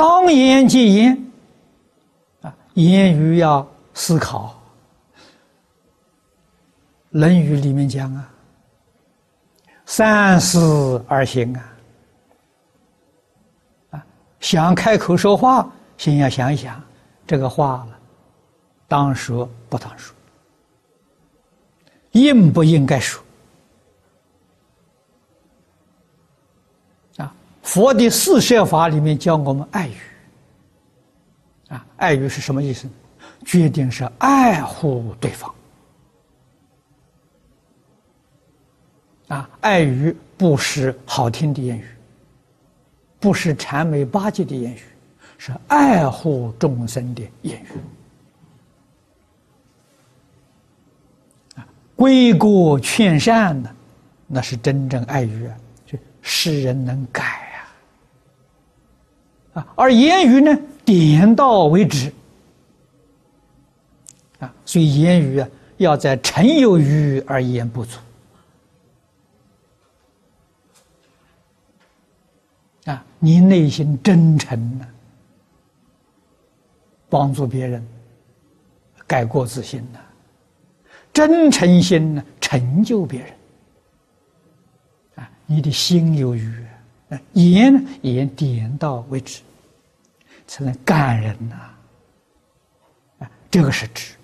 当言即言，啊，言语要思考。《论语》里面讲啊，“三思而行”啊，啊，想开口说话，先要想一想这个话了，当说不当说，应不应该说。啊佛的四摄法里面教我们爱语，啊，爱语是什么意思？决定是爱护对方，啊，爱语不是好听的言语，不是谄媚巴结的言语，是爱护众生的言语，啊，规过劝善的，那是真正爱语啊，就使人能改。而言语呢，点到为止。啊，所以言语啊，要在诚有余而言不足。啊，你内心真诚呢，帮助别人改过自新呢，真诚心呢，成就别人。啊，你的心有余。言呢，言点到为止，才能感人呐。啊，这个是指。